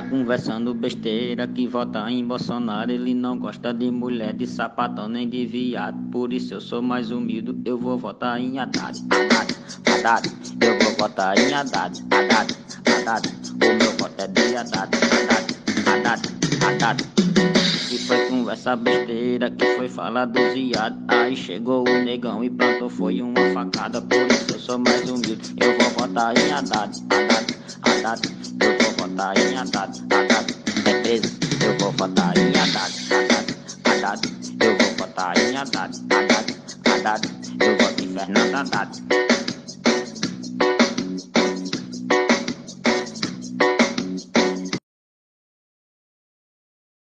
Tá conversando besteira que vota em Bolsonaro. Ele não gosta de mulher, de sapatão nem de viado. Por isso eu sou mais humilde, eu vou votar em Haddad. Haddad, Haddad, eu vou votar em Haddad. Haddad, Haddad, o meu voto é de Haddad. Haddad, Haddad, Haddad. Que foi conversa besteira, que foi falar do viado. Aí chegou o negão e plantou, foi uma facada. Por isso eu sou mais humilde, eu vou votar em Haddad. Haddad, Haddad, eu vou votar em Haddad. Haddad, é preso, eu vou votar em Haddad. Haddad, Haddad, eu